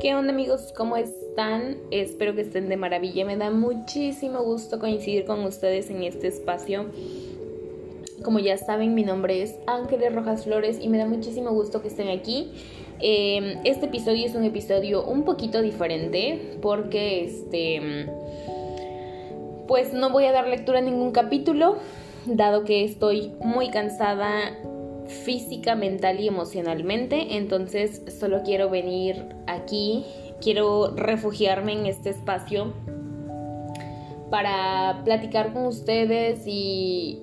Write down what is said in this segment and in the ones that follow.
¿Qué onda amigos? ¿Cómo están? Espero que estén de maravilla. Me da muchísimo gusto coincidir con ustedes en este espacio. Como ya saben, mi nombre es Ángeles Rojas Flores y me da muchísimo gusto que estén aquí. Em, este episodio es un episodio un poquito diferente porque este pues no voy a dar lectura a ningún capítulo, dado que estoy muy cansada física, mental y emocionalmente. Entonces solo quiero venir aquí, quiero refugiarme en este espacio para platicar con ustedes y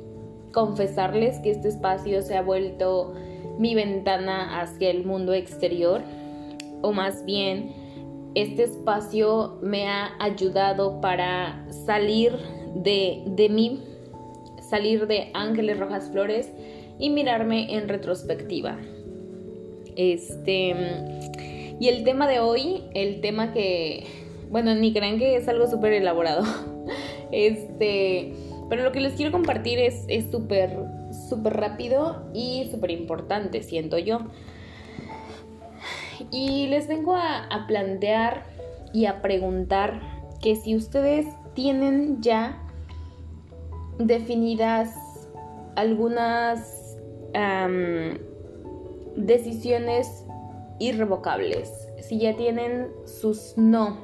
confesarles que este espacio se ha vuelto mi ventana hacia el mundo exterior o más bien este espacio me ha ayudado para salir de, de mí, salir de Ángeles Rojas Flores y mirarme en retrospectiva. Este. Y el tema de hoy, el tema que. Bueno, ni crean que es algo súper elaborado. Este. Pero lo que les quiero compartir es súper, súper rápido y súper importante, siento yo. Y les vengo a, a plantear y a preguntar que si ustedes tienen ya definidas algunas decisiones irrevocables, si ya tienen sus no,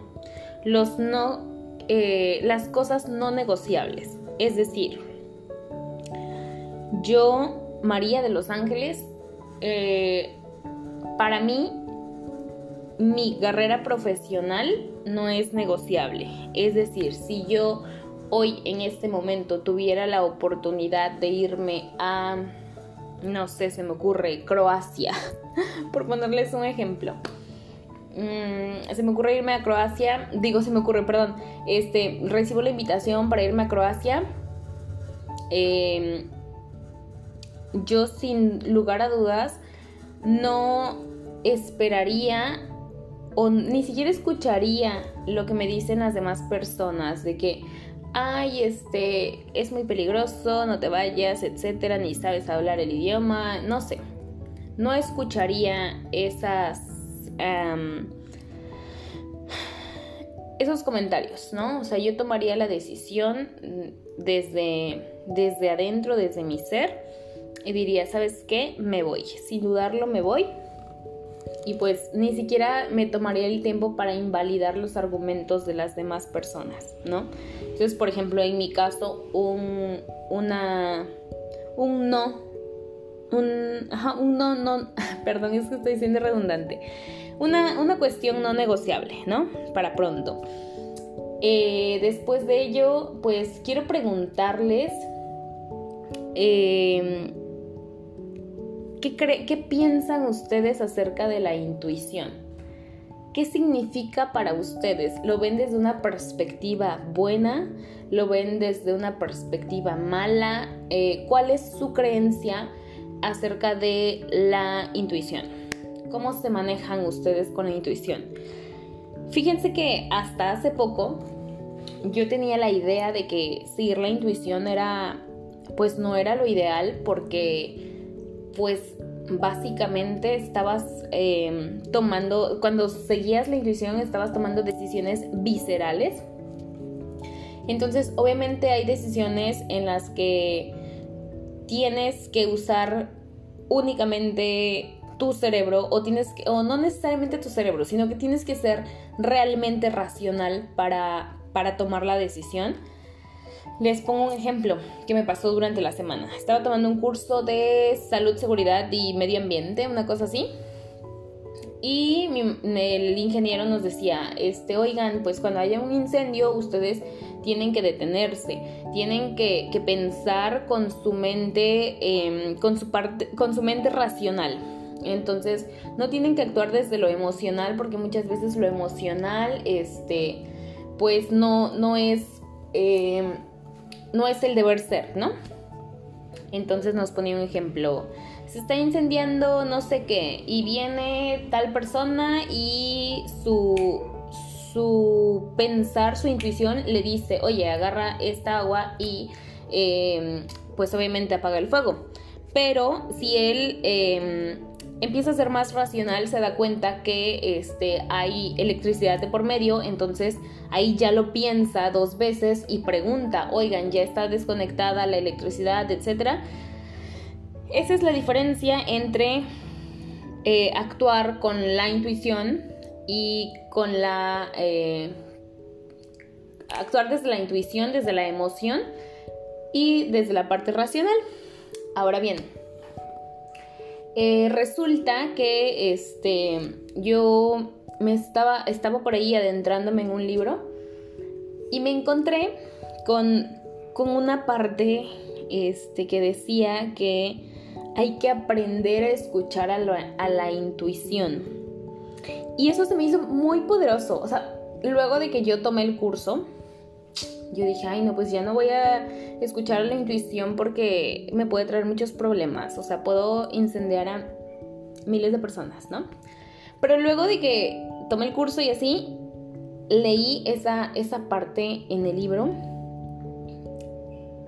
los no, eh, las cosas no negociables. Es decir, yo, María de los Ángeles, eh, para mí, mi carrera profesional no es negociable. Es decir, si yo hoy en este momento tuviera la oportunidad de irme a no sé, se me ocurre, Croacia, por ponerles un ejemplo. Mm, se me ocurre irme a Croacia, digo, se me ocurre, perdón, este, recibo la invitación para irme a Croacia. Em, yo sin lugar a dudas no esperaría o ni siquiera escucharía lo que me dicen las demás personas de que ay, este, es muy peligroso, no te vayas, etcétera, ni sabes hablar el idioma, no sé. No escucharía esas. esos comentarios, ¿no? O sea, yo tomaría la decisión desde, desde adentro, desde mi ser, y diría, ¿sabes qué? Me voy. Sin dudarlo, me voy y pues ni siquiera me tomaría el tiempo para invalidar los argumentos de las demás personas, ¿no? Entonces, por ejemplo, en mi caso, un, una, un no, un, ajá, un no, no, perdón, es que estoy siendo redundante, una, una cuestión no negociable, ¿no? Para pronto. Eh, después de ello, pues quiero preguntarles... Eh, ¿Qué, piensan ustedes acerca de la intuición? ¿Qué significa para ustedes? ¿Lo ven desde una perspectiva buena? ¿Lo ven desde una perspectiva mala? Eh, ¿Cuál es su creencia acerca de la intuición? ¿Cómo se manejan ustedes con la intuición? Fíjense que hasta hace poco yo tenía la idea de que seguir la intuición era, pues no era lo ideal porque pues básicamente estabas em, tomando, cuando seguías la intuición, estabas tomando decisiones viscerales. Entonces, obviamente hay decisiones en las que tienes que usar únicamente tu cerebro o tienes que, o no necesariamente tu cerebro, sino que tienes que ser realmente racional para, para tomar la decisión. Les pongo un ejemplo que me pasó durante la semana. Estaba tomando un curso de salud, seguridad y medio ambiente, una cosa así. Y el ingeniero nos decía, este, oigan, pues cuando haya un incendio ustedes tienen que detenerse, tienen que, pensar con su mente, em, con, su parte, con su mente racional. Entonces, no tienen que actuar desde lo emocional, porque muchas veces lo emocional, este, pues no, no es em, no es el deber ser, ¿no? Entonces nos ponía un ejemplo. Se está incendiando no sé qué y viene tal persona y su, su pensar, su intuición le dice, oye, agarra esta agua y em, pues obviamente apaga el fuego. Pero si él em, empieza a ser más racional, se da cuenta que este, hay electricidad de por medio, entonces ahí ya lo piensa dos veces y pregunta, oigan, ya está desconectada la electricidad, etc. Esa es la diferencia entre eh, actuar con la intuición y con la... Eh, actuar desde la intuición, desde la emoción y desde la parte racional. Ahora bien, eh, resulta que este, yo me estaba, estaba por ahí adentrándome en un libro y me encontré con, con una parte este, que decía que hay que aprender a escuchar a, a la intuición. Y eso se me hizo muy poderoso. O sea, luego de que yo tomé el curso, yo dije, ay, no, pues ya no voy a escuchar la intuición porque me puede traer muchos problemas. O sea, puedo incendiar a miles de personas, ¿no? Pero luego de que tomé el curso y así, leí esa, esa parte en el libro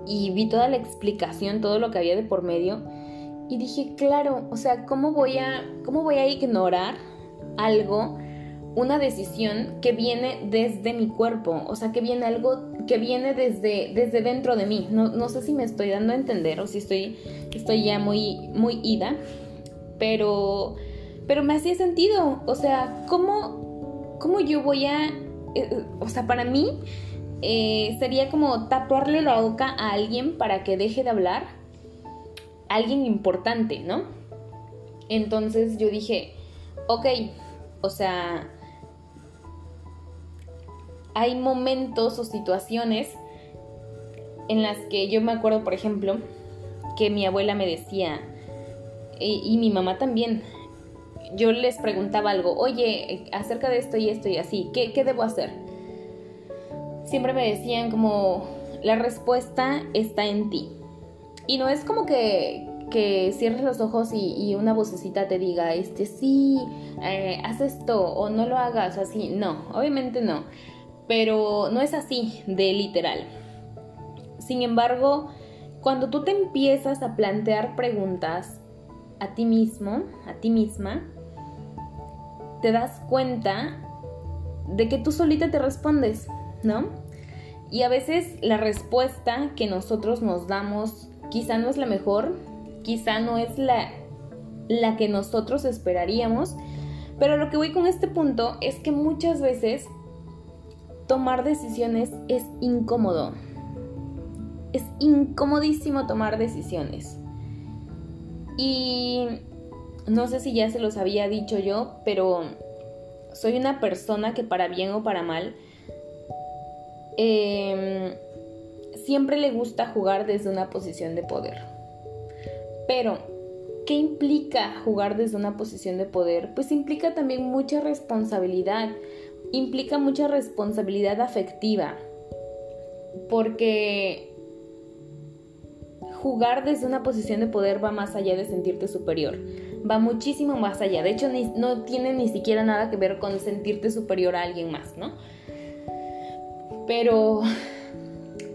y vi toda la explicación, todo lo que había de por medio. Y dije, claro, o sea, ¿cómo voy a, cómo voy a ignorar algo, una decisión que viene desde mi cuerpo? O sea, que viene algo que viene desde, desde dentro de mí. No, sé si me estoy dando a entender o si estoy, estoy ya muy, muy ida, pero, pero me hacía sentido. O sea, ¿cómo, cómo yo voy a... Eh, o sea, para mí eh, sería como taparle la boca a alguien para que deje de hablar. Alguien importante, ¿no? Entonces yo dije, ok, o sea, hay momentos o situaciones en las que yo me acuerdo, por ejemplo, que mi abuela me decía, y, mi mamá también, yo les preguntaba algo, oye, acerca de esto y esto y así, ¿qué, debo hacer? Siempre me decían como, la respuesta está en ti. Y no es como que, cierres los ojos y, una vocecita te diga, este, sí, eh, haz esto o no lo hagas así. No, obviamente no pero no es así de literal. Sin embargo, cuando tú te empiezas a plantear preguntas a ti mismo, a ti misma, te das cuenta de que tú solita te respondes, ¿no? Y a veces la respuesta que nosotros nos damos quizá no es la mejor, quizá no es la, la que nosotros esperaríamos, pero lo que voy con este punto es que muchas veces tomar decisiones es incómodo. Es incomodísimo tomar decisiones. Y no sé si ya se los había dicho yo, pero soy una persona que para bien o para mal, em, siempre le gusta jugar desde una posición de poder. Pero, ¿qué implica jugar desde una posición de poder? Pues implica también mucha responsabilidad, implica mucha responsabilidad afectiva, porque jugar desde una posición de poder va más allá de sentirte superior, va muchísimo más allá, de hecho no tiene ni siquiera nada que ver con sentirte superior a alguien más, ¿no? Pero,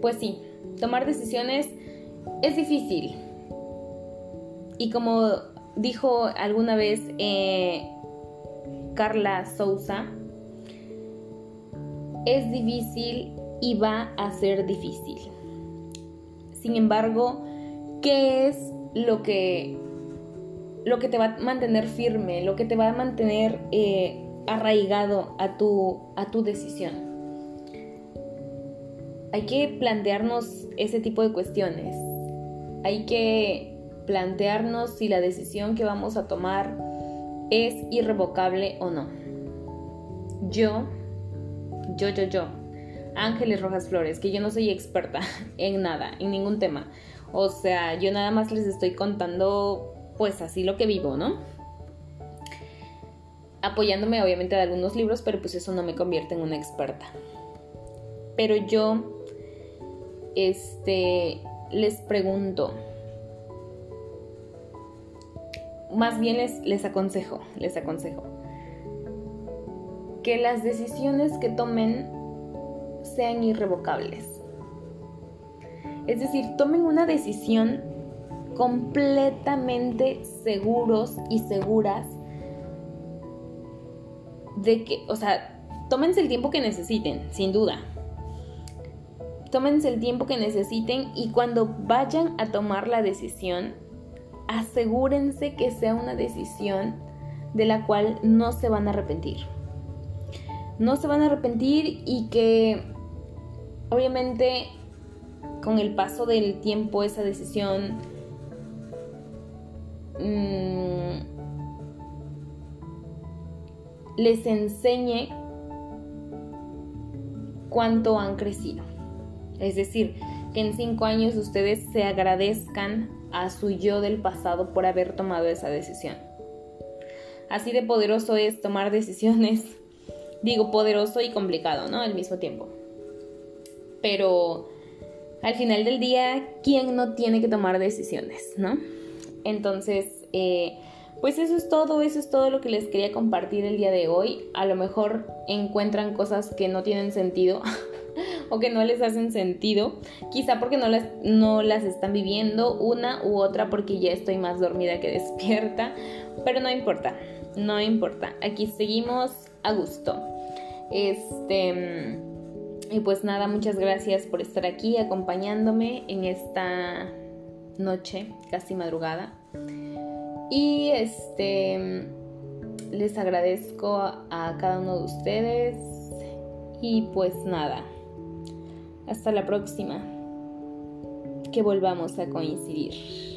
pues sí, tomar decisiones es difícil. Y como dijo alguna vez eh, Carla Sousa, es difícil y va a ser difícil. Sin embargo, ¿qué es lo que, lo que te va a mantener firme, lo que te va a mantener eh, arraigado a tu, a tu decisión? Hay que plantearnos ese tipo de cuestiones. Hay que plantearnos si la decisión que vamos a tomar es irrevocable o no. Yo yo, yo, yo. Ángeles Rojas Flores, que yo no soy experta en nada, en ningún tema. O sea, yo nada más les estoy contando pues así lo que vivo, ¿no? Apoyándome obviamente de algunos libros, pero pues eso no me convierte en una experta. Pero yo, este, les pregunto, más bien les, les aconsejo, les aconsejo que las decisiones que tomen sean irrevocables. Es decir, tomen una decisión completamente seguros y seguras de que, o sea, tómense el tiempo que necesiten, sin duda. Tómense el tiempo que necesiten y cuando vayan a tomar la decisión, asegúrense que sea una decisión de la cual no se van a arrepentir. No se van a arrepentir y que obviamente con el paso del tiempo esa decisión mmm, les enseñe cuánto han crecido. Es decir, que en cinco años ustedes se agradezcan a su yo del pasado por haber tomado esa decisión. Así de poderoso es tomar decisiones. Digo poderoso y complicado, ¿no? Al mismo tiempo. Pero al final del día, ¿quién no tiene que tomar decisiones, ¿no? Entonces, eh, pues eso es todo, eso es todo lo que les quería compartir el día de hoy. A lo mejor encuentran cosas que no tienen sentido o que no les hacen sentido, quizá porque no las, no las están viviendo, una u otra porque ya estoy más dormida que despierta, pero no importa, no importa, aquí seguimos a gusto. Este, y pues nada, muchas gracias por estar aquí acompañándome en esta noche, casi madrugada. Y este les agradezco a cada uno de ustedes y pues nada. Hasta la próxima. Que volvamos a coincidir.